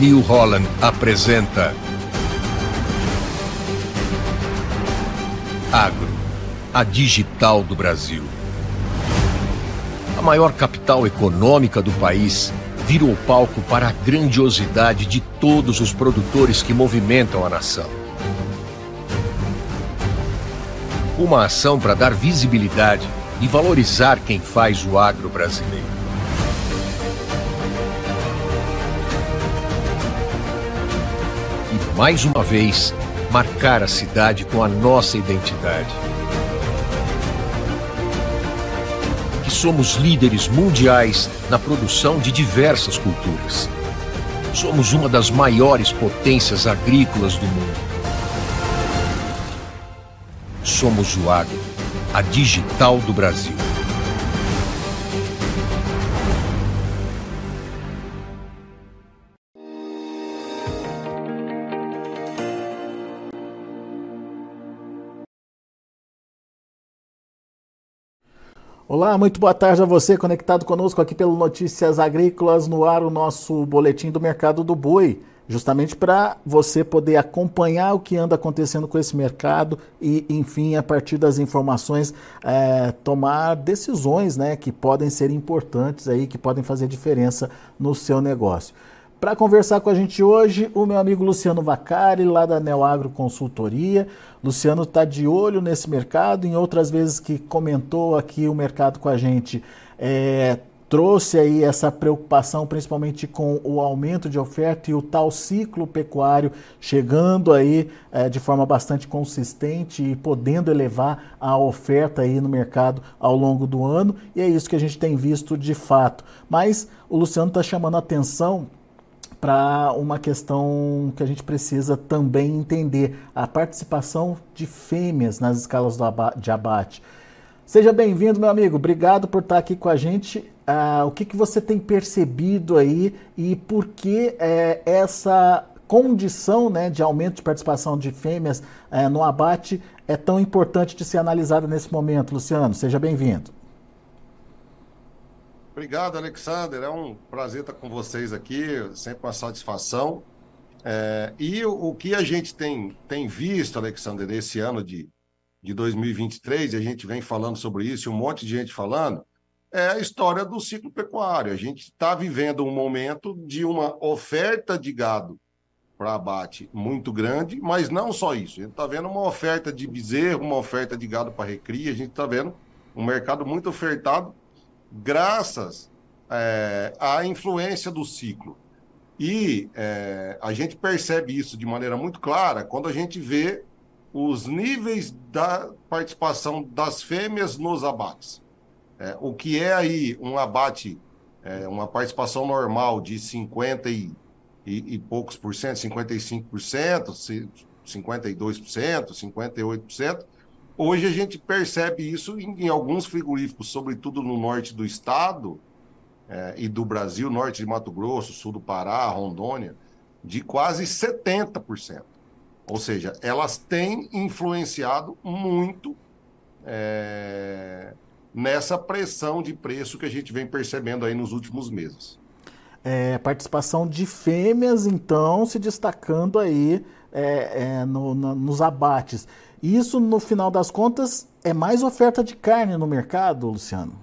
New Holland apresenta Agro, a digital do Brasil. A maior capital econômica do país vira o palco para a grandiosidade de todos os produtores que movimentam a nação. Uma ação para dar visibilidade e valorizar quem faz o agro brasileiro. Mais uma vez, marcar a cidade com a nossa identidade. Que somos líderes mundiais na produção de diversas culturas. Somos uma das maiores potências agrícolas do mundo. Somos o agro, a digital do Brasil. Olá, muito boa tarde a você conectado conosco aqui pelo Notícias Agrícolas no ar, o nosso boletim do mercado do boi, justamente para você poder acompanhar o que anda acontecendo com esse mercado e, enfim, a partir das informações, é, tomar decisões né, que podem ser importantes aí, que podem fazer diferença no seu negócio. Para conversar com a gente hoje, o meu amigo Luciano Vacari, lá da Neoagro Consultoria. Luciano está de olho nesse mercado, em outras vezes que comentou aqui o mercado com a gente, é, trouxe aí essa preocupação, principalmente com o aumento de oferta e o tal ciclo pecuário chegando aí é, de forma bastante consistente e podendo elevar a oferta aí no mercado ao longo do ano. E é isso que a gente tem visto de fato. Mas o Luciano está chamando a atenção para uma questão que a gente precisa também entender: a participação de fêmeas nas escalas de abate. Seja bem-vindo, meu amigo. Obrigado por estar aqui com a gente. Uh, o que, que você tem percebido aí e por que é, essa condição né, de aumento de participação de fêmeas é, no abate é tão importante de ser analisada nesse momento, Luciano? Seja bem-vindo. Obrigado, Alexander. É um prazer estar com vocês aqui, sempre uma satisfação. É, e o, o, que a gente tem, tem visto, Alexander, esse ano de, de 2023, e a gente vem falando sobre isso, um monte de gente falando, é a história do ciclo pecuário. A gente está vivendo um momento de uma oferta de gado para abate muito grande, mas não só isso. A gente está vendo uma oferta de bezerro, uma oferta de gado para recria, a gente está vendo um mercado muito ofertado graças é, à influência do ciclo. E é, a gente percebe isso de maneira muito clara quando a gente vê os níveis da participação das fêmeas nos abates. É, o que é aí um abate, é, uma participação normal de 50 e, e, e poucos por cento, 55%, 52%, 58%, Hoje a gente percebe isso em, em alguns frigoríficos, sobretudo no norte do estado é, e do Brasil, norte de Mato Grosso, sul do Pará, Rondônia, de quase 70%. Ou seja, elas têm influenciado muito é, nessa pressão de preço que a gente vem percebendo aí nos últimos meses. É, participação de fêmeas, então, se destacando aí é, é, no, no, nos abates. Isso, no final das contas, é mais oferta de carne no mercado, Luciano?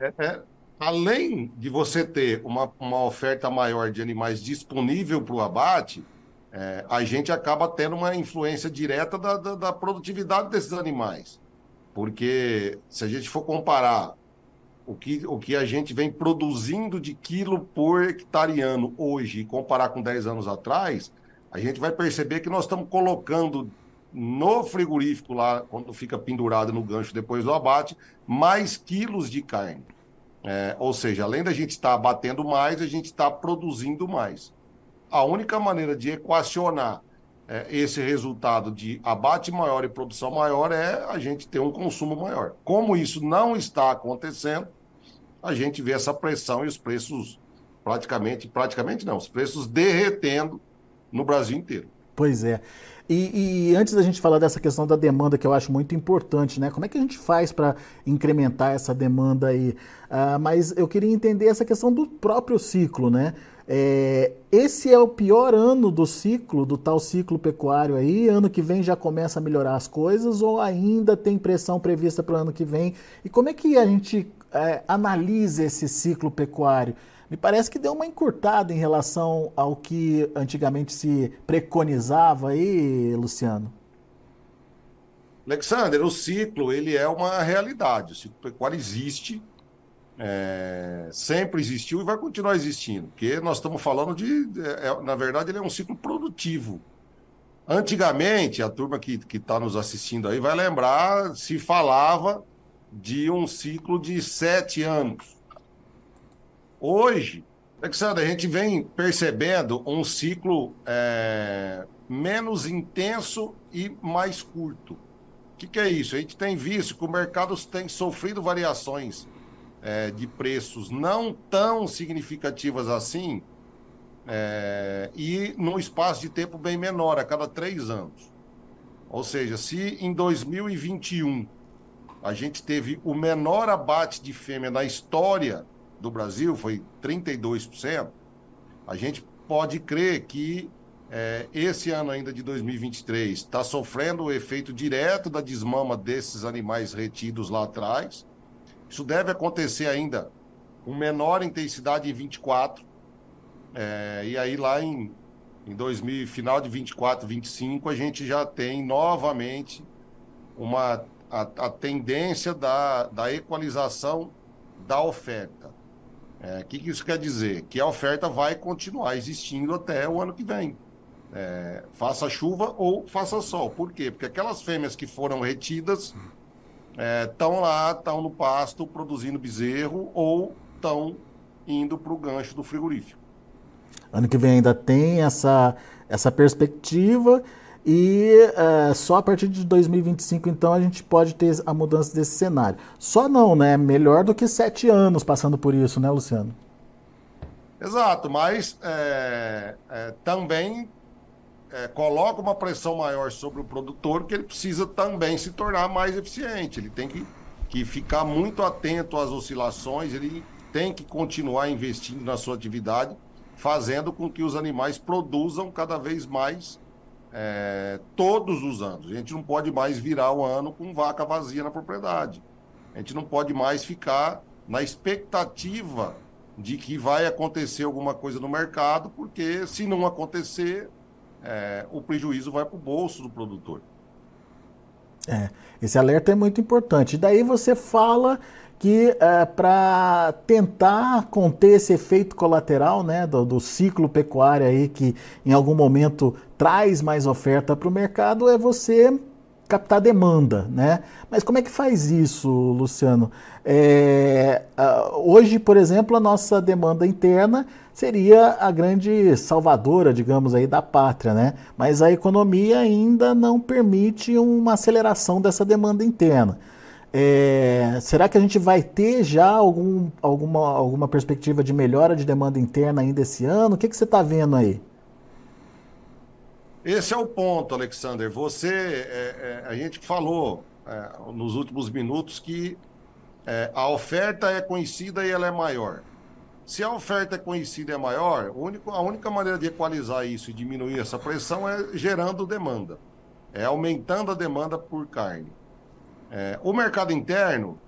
É, é, além de você ter uma, uma oferta maior de animais disponível para o abate, é, a gente acaba tendo uma influência direta da, da, da, produtividade desses animais. Porque se a gente for comparar o que, o que a gente vem produzindo de quilo por hectareano hoje e comparar com 10 anos atrás, a gente vai perceber que nós estamos colocando no frigorífico lá, quando fica pendurado no gancho depois do abate, mais quilos de carne. É, ou seja, além da gente estar abatendo mais, a gente está produzindo mais. A única maneira de equacionar é, esse resultado de abate maior e produção maior é a gente ter um consumo maior. Como isso não está acontecendo, a gente vê essa pressão e os preços praticamente, praticamente não, os preços derretendo no Brasil inteiro. Pois é. E, e, antes da gente falar dessa questão da demanda, que eu acho muito importante, né? Como é que a gente faz para incrementar essa demanda aí? Uh, mas eu queria entender essa questão do próprio ciclo, né? É, esse é o pior ano do ciclo, do tal ciclo pecuário aí. Ano que vem já começa a melhorar as coisas ou ainda tem pressão prevista para o ano que vem? E como é que a gente é, analisa esse ciclo pecuário? Me parece que deu uma encurtada em relação ao que antigamente se preconizava aí, Luciano. Alexander, o ciclo ele é uma realidade. O ciclo pecuário existe, é, sempre existiu e vai continuar existindo, porque nós estamos falando de, é, é na verdade, ele é um ciclo produtivo. Antigamente, a turma que está nos assistindo aí vai lembrar, se falava de um ciclo de sete anos. Hoje, Alexandre, a gente vem percebendo um ciclo é, menos intenso e mais curto. O que, que, é isso? A gente tem visto que o mercado tem sofrido variações é, de preços não tão significativas assim é, e num espaço de tempo bem menor, a cada três anos. Ou seja, se em 2021 a gente teve o menor abate de fêmea na história do Brasil, foi 32%, a gente pode crer que é, esse ano ainda de 2023 está sofrendo o efeito direto da desmama desses animais retidos lá atrás isso deve acontecer ainda com menor intensidade em 24. É, e aí lá em, em 2000, final de 24, 25, a gente já tem novamente uma a, a tendência da, da equalização da oferta. O é, que, que isso quer dizer? Que a oferta vai continuar existindo até o ano que vem. É, faça chuva ou faça sol. Por quê? Porque aquelas fêmeas que foram retidas estão é, lá, estão no pasto produzindo bezerro ou estão indo para o gancho do frigorífico. Ano que vem ainda tem essa, essa perspectiva e é, só a partir de 2025 então a gente pode ter a mudança desse cenário. Só não, né? Melhor do que sete anos passando por isso, né, Luciano? Exato, mas é, é, também é, coloca uma pressão maior sobre o produtor, que ele precisa também se tornar mais eficiente. Ele tem que, que ficar muito atento às oscilações, ele tem que continuar investindo na sua atividade, fazendo com que os animais produzam cada vez mais é, todos os anos. A gente não pode mais virar o ano com vaca vazia na propriedade. A gente não pode mais ficar na expectativa de que vai acontecer alguma coisa no mercado, porque se não acontecer, é, o prejuízo vai para o bolso do produtor. É, esse alerta é muito importante. Daí você fala que é, para tentar conter esse efeito colateral né, do, do, ciclo pecuário aí, que em algum momento traz mais oferta para o mercado, é você captar demanda, né? Mas como é que faz isso, Luciano? É, hoje, por exemplo, a nossa demanda interna seria a grande salvadora, digamos aí, da pátria, né? Mas a economia ainda não permite uma aceleração dessa demanda interna. É, será que a gente vai ter já algum, alguma, alguma perspectiva de melhora de demanda interna ainda esse ano? O que, que você está vendo aí? Esse é o ponto, Alexander. Você, é, é, a gente falou é, nos últimos minutos que é, a oferta é conhecida e ela é maior. Se a oferta é conhecida e é maior, único, a única maneira de equalizar isso e diminuir essa pressão é gerando demanda, é aumentando a demanda por carne. É, o mercado interno,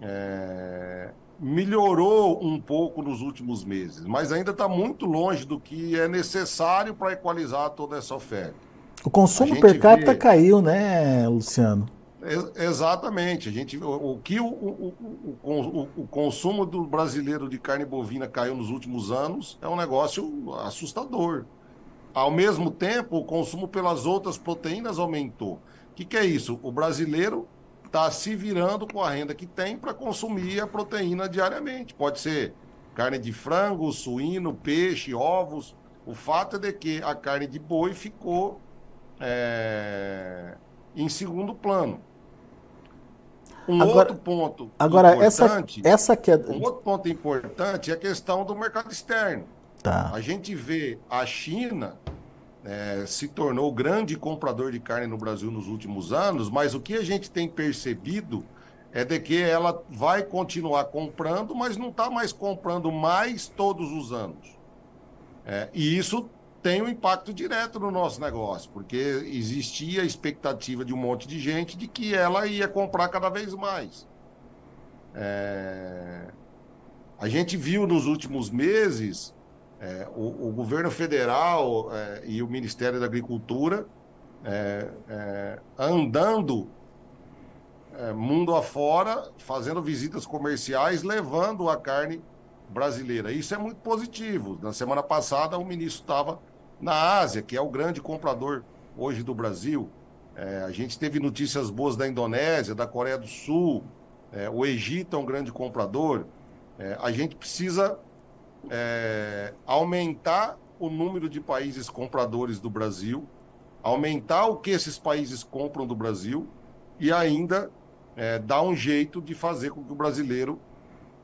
é, melhorou um pouco nos últimos meses, mas ainda está muito longe do que é necessário para equalizar toda essa oferta. O consumo per capita vê... caiu, né, Luciano? exatamente. A gente, o, que o, o, o, o, consumo do brasileiro de carne bovina caiu nos últimos anos é um negócio assustador. Ao mesmo tempo, o consumo pelas outras proteínas aumentou. O que, que é isso? O brasileiro está se virando com a renda que tem para consumir a proteína diariamente. Pode ser carne de frango, suíno, peixe, ovos. O fato é de que a carne de boi ficou é, em segundo plano. Um agora, outro ponto agora importante, essa, essa que é... um outro ponto importante é a questão do mercado externo. Tá. A gente vê a China é, se tornou grande comprador de carne no Brasil nos últimos anos, mas o que a gente tem percebido é de que ela vai continuar comprando, mas não está mais comprando mais todos os anos. É, e isso tem um impacto direto no nosso negócio, porque existia a expectativa de um monte de gente de que ela ia comprar cada vez mais. É... A gente viu nos últimos meses é, o, o, governo federal é, e o Ministério da Agricultura é, é, andando é, mundo afora, fazendo visitas comerciais, levando a carne brasileira. Isso é muito positivo. Na semana passada, o ministro estava na Ásia, que é o grande comprador hoje do Brasil. É, a gente teve notícias boas da Indonésia, da Coreia do Sul, o Egito é um grande comprador. A gente precisa é, aumentar o número de países compradores do Brasil, aumentar o que esses países compram do Brasil e ainda é, dar um jeito de fazer com que o brasileiro,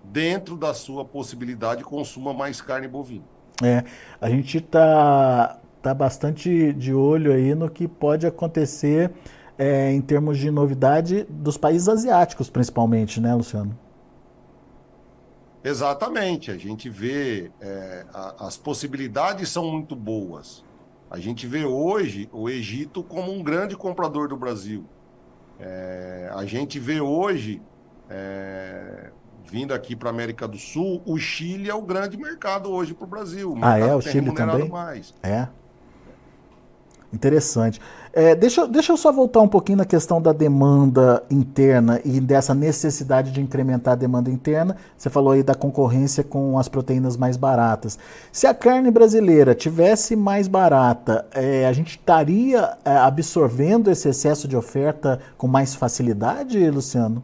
dentro da sua possibilidade, consuma mais carne bovina. É, a gente está tá bastante de olho aí no que pode acontecer é, em termos de novidade dos países asiáticos, principalmente, né, Luciano? Exatamente. A gente vê é, a, as possibilidades são muito boas. A gente vê hoje o Egito como um grande comprador do Brasil. É, a gente vê hoje é, vindo aqui para a América do Sul, o Chile é o grande mercado hoje para o Brasil. ah, é? O Chile também? Mais. É. Interessante. É, deixa, deixa eu só voltar um pouquinho na questão da demanda interna e dessa necessidade de incrementar a demanda interna. Você falou aí da concorrência com as proteínas mais baratas. Se a carne brasileira tivesse mais barata, é, a gente estaria é, absorvendo esse excesso de oferta com mais facilidade, Luciano?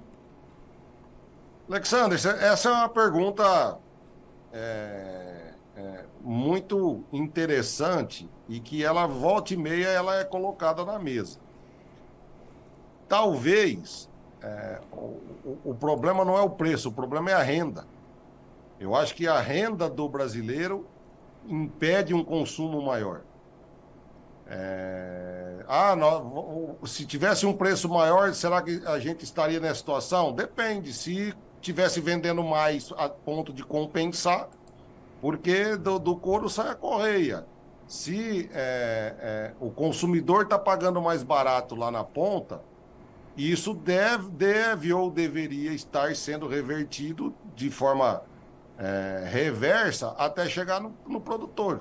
Alexandre, essa é uma pergunta é, é, muito interessante e que ela volta e meia ela é colocada na mesa. Talvez é, o, o problema não é o preço, o problema é a renda. Eu acho que a renda do brasileiro impede um consumo maior. É... Ah, se tivesse um preço maior, será que a gente estaria nessa situação? Depende. Se tivesse vendendo mais a ponto de compensar, porque do, do couro sai a correia. Se é, é, o consumidor está pagando mais barato lá na ponta, isso deve, deve ou deveria estar sendo revertido de forma é, reversa até chegar no, no, produtor.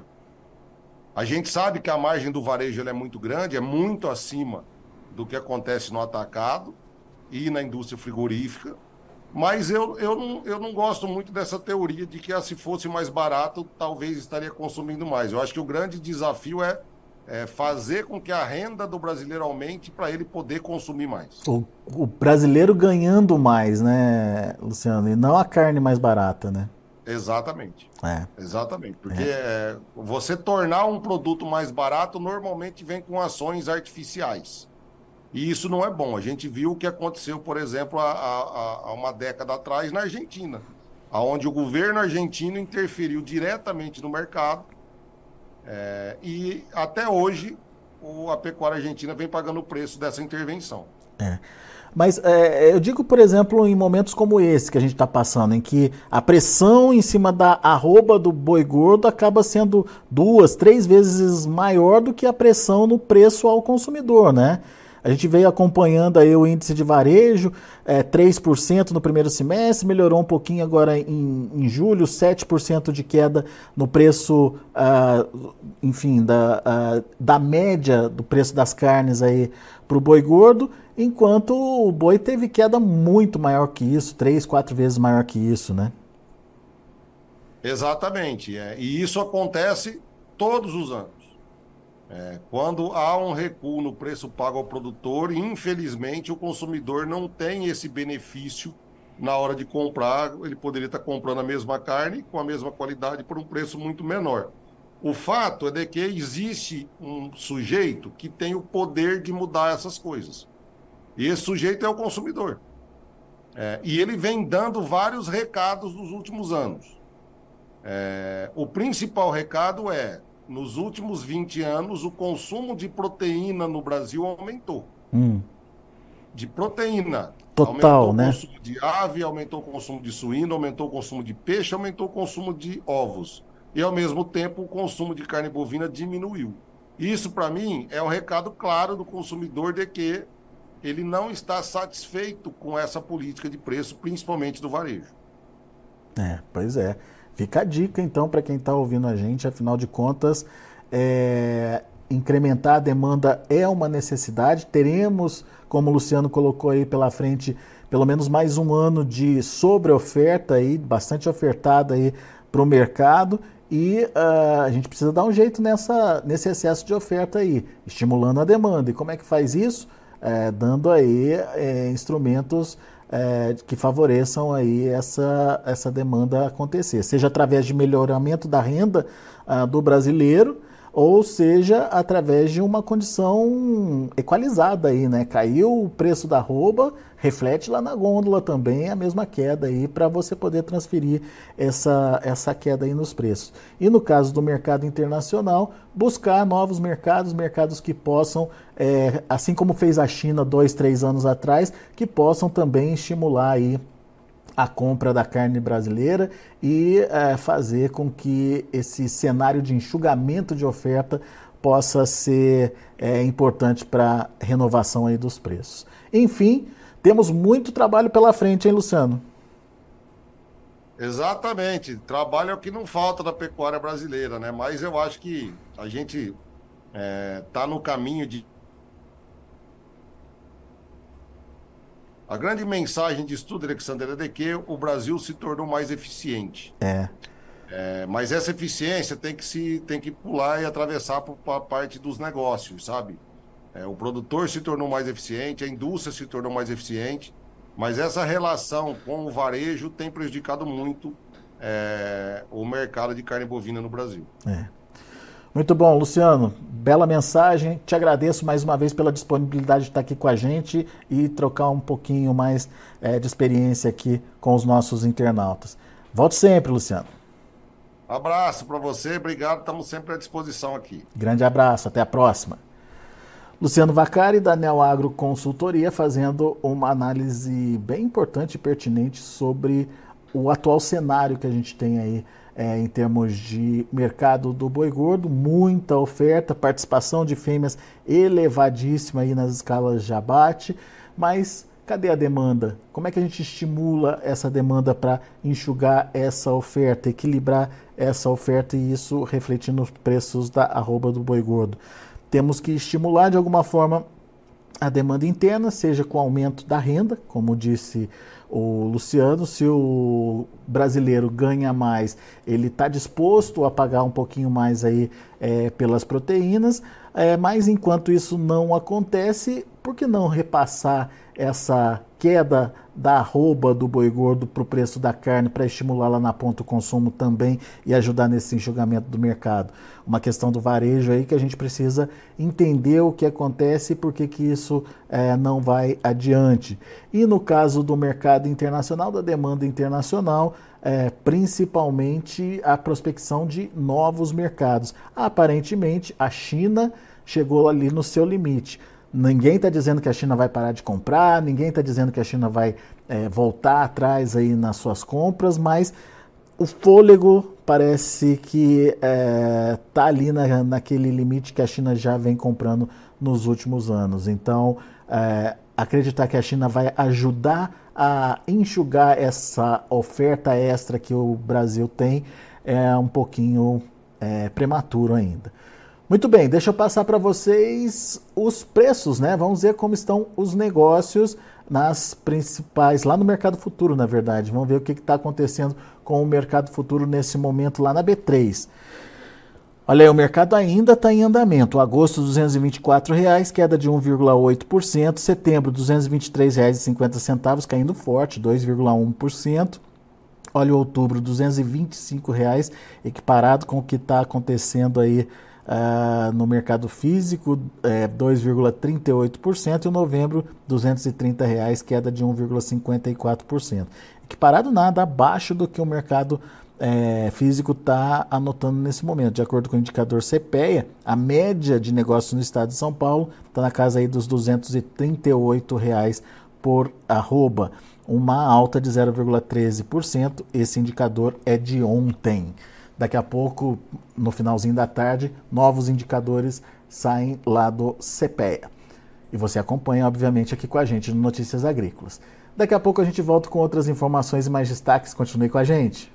A gente sabe que a margem do varejo é muito grande, é muito acima do que acontece no atacado e na indústria frigorífica. Mas eu, eu, não, eu não gosto muito dessa teoria de que ah, se fosse mais barato, talvez estaria consumindo mais. Eu acho que o grande desafio é, é fazer com que a renda do brasileiro aumente para ele poder consumir mais. O, o, brasileiro ganhando mais, né, Luciano? E não a carne mais barata, né? Exatamente. É. Exatamente. Porque é. É, você tornar um produto mais barato normalmente vem com ações artificiais. E isso não é bom. A gente viu o que aconteceu, por exemplo, há, há, há uma década atrás na Argentina, onde o governo argentino interferiu diretamente no mercado é, e até hoje o, a pecuária argentina vem pagando o preço dessa intervenção. É. Mas é, eu digo, por exemplo, em momentos como esse que a gente está passando, em que a pressão em cima da arroba do boi gordo acaba sendo duas, três vezes maior do que a pressão no preço ao consumidor, né? A gente veio acompanhando aí o índice de varejo, é, 3% no primeiro semestre, melhorou um pouquinho agora em, em julho, 7% de queda no preço, uh, enfim, da, uh, da média do preço das carnes aí para o boi gordo, enquanto o boi teve queda muito maior que isso, três, quatro vezes maior que isso, né? Exatamente. É. E isso acontece todos os anos. É, quando há um recuo no preço pago ao produtor, infelizmente o consumidor não tem esse benefício na hora de comprar. Ele poderia estar comprando a mesma carne com a mesma qualidade por um preço muito menor. O fato é de que existe um sujeito que tem o poder de mudar essas coisas. E esse sujeito é o consumidor. É, e ele vem dando vários recados nos últimos anos. É, o principal recado é nos últimos 20 anos, o consumo de proteína no Brasil aumentou. Hum. De proteína. Total, aumentou né? o consumo de ave, aumentou o consumo de suíno, aumentou o consumo de peixe, aumentou o consumo de ovos. e, ao mesmo tempo, o consumo de carne bovina diminuiu. Isso, para mim, é um recado claro do consumidor de que ele não está satisfeito com essa política de preço, principalmente do varejo. É, pois é. Fica a dica, então, para quem está ouvindo a gente, afinal de contas, é, incrementar a demanda é uma necessidade. Teremos, como o Luciano colocou aí pela frente, pelo menos mais um ano de sobre-oferta aí, bastante ofertada aí para o mercado. E uh, a gente precisa dar um jeito nessa, nesse excesso de oferta aí, estimulando a demanda. E como é que faz isso? É, dando aí é, instrumentos é, que favoreçam aí essa, essa demanda acontecer, seja através de melhoramento da renda uh, do brasileiro, ou seja através de uma condição equalizada aí, né? Caiu o preço da roupa, reflete lá na gôndola também a mesma queda aí para você poder transferir essa, essa queda aí nos preços. E no caso do mercado internacional, buscar novos mercados, mercados que possam, é, assim como fez a China dois, três anos atrás, que possam também estimular aí a compra da carne brasileira e é, fazer com que esse cenário de enxugamento de oferta possa ser é, importante para a renovação aí dos preços. Enfim, temos muito trabalho pela frente, hein, Luciano? Exatamente. Trabalho é o que não falta da pecuária brasileira, né? Mas eu acho que a gente está é, tá no caminho de A grande mensagem de estudo, Alexandre, é de que o Brasil se tornou mais eficiente. É. é mas essa eficiência tem que se tem que pular e atravessar para a parte dos negócios, sabe? É, o produtor se tornou mais eficiente, a indústria se tornou mais eficiente, mas essa relação com o varejo tem prejudicado muito é, o mercado de carne bovina no Brasil. É. Muito bom, Luciano. Bela mensagem. Te agradeço mais uma vez pela disponibilidade de estar aqui com a gente e trocar um pouquinho mais é, de experiência aqui com os nossos internautas. Volte sempre, Luciano. Abraço para você, obrigado, estamos sempre à disposição aqui. Grande abraço, até a próxima. Luciano Vacari, da Neo Agro Consultoria, fazendo uma análise bem importante e pertinente sobre o atual cenário que a gente tem aí é, em termos de mercado do boi gordo, muita oferta, participação de fêmeas elevadíssima aí nas escalas de abate, mas cadê a demanda? Como é que a gente estimula essa demanda para enxugar essa oferta, equilibrar essa oferta e isso refletir nos preços da arroba do boi gordo? Temos que estimular de alguma forma a demanda interna, seja com aumento da renda, como disse o Luciano, se o brasileiro ganha mais, ele está disposto a pagar um pouquinho mais aí é, pelas proteínas, é, mas enquanto isso não acontece, por que não repassar essa queda da arroba do boi gordo para o preço da carne para estimular lá na ponta o consumo também e ajudar nesse enxugamento do mercado. Uma questão do varejo aí que a gente precisa entender o que acontece e por que, que isso é, não vai adiante. E no caso do mercado internacional, da demanda internacional, é, principalmente a prospecção de novos mercados. Aparentemente, a China chegou ali no seu limite. Ninguém está dizendo que a China vai parar de comprar, ninguém está dizendo que a China vai é, voltar atrás aí nas suas compras, mas o fôlego parece que está é, tá ali na, naquele limite que a China já vem comprando nos últimos anos. Então, é, acreditar que a China vai ajudar a enxugar essa oferta extra que o Brasil tem é um pouquinho é, prematuro ainda. Muito bem, deixa eu passar para vocês os preços, né? Vamos ver como estão os negócios nas principais, lá no mercado futuro, na verdade. Vamos ver o que está acontecendo com o mercado futuro nesse momento lá na B3. Olha aí, o mercado ainda está em andamento. Agosto, 224 reais, queda de 1,8%. Setembro, R$ 223,50, caindo forte, 2,1%. Olha outubro, 225 reais, equiparado com o que está acontecendo aí Uh, no mercado físico, é, 2,38%, e o novembro, 230 reais, queda de 1,54%. Equiparado nada abaixo do que o mercado é, físico está anotando nesse momento. De acordo com o indicador CPEA, a média de negócios no estado de São Paulo está na casa aí dos 238 reais por arroba, uma alta de 0,13%. Esse indicador é de ontem Daqui a pouco, no finalzinho da tarde, novos indicadores saem lá do CPEA. E você acompanha, obviamente, aqui com a gente no Notícias Agrícolas. Daqui a pouco a gente volta com outras informações e mais destaques. Continue com a gente.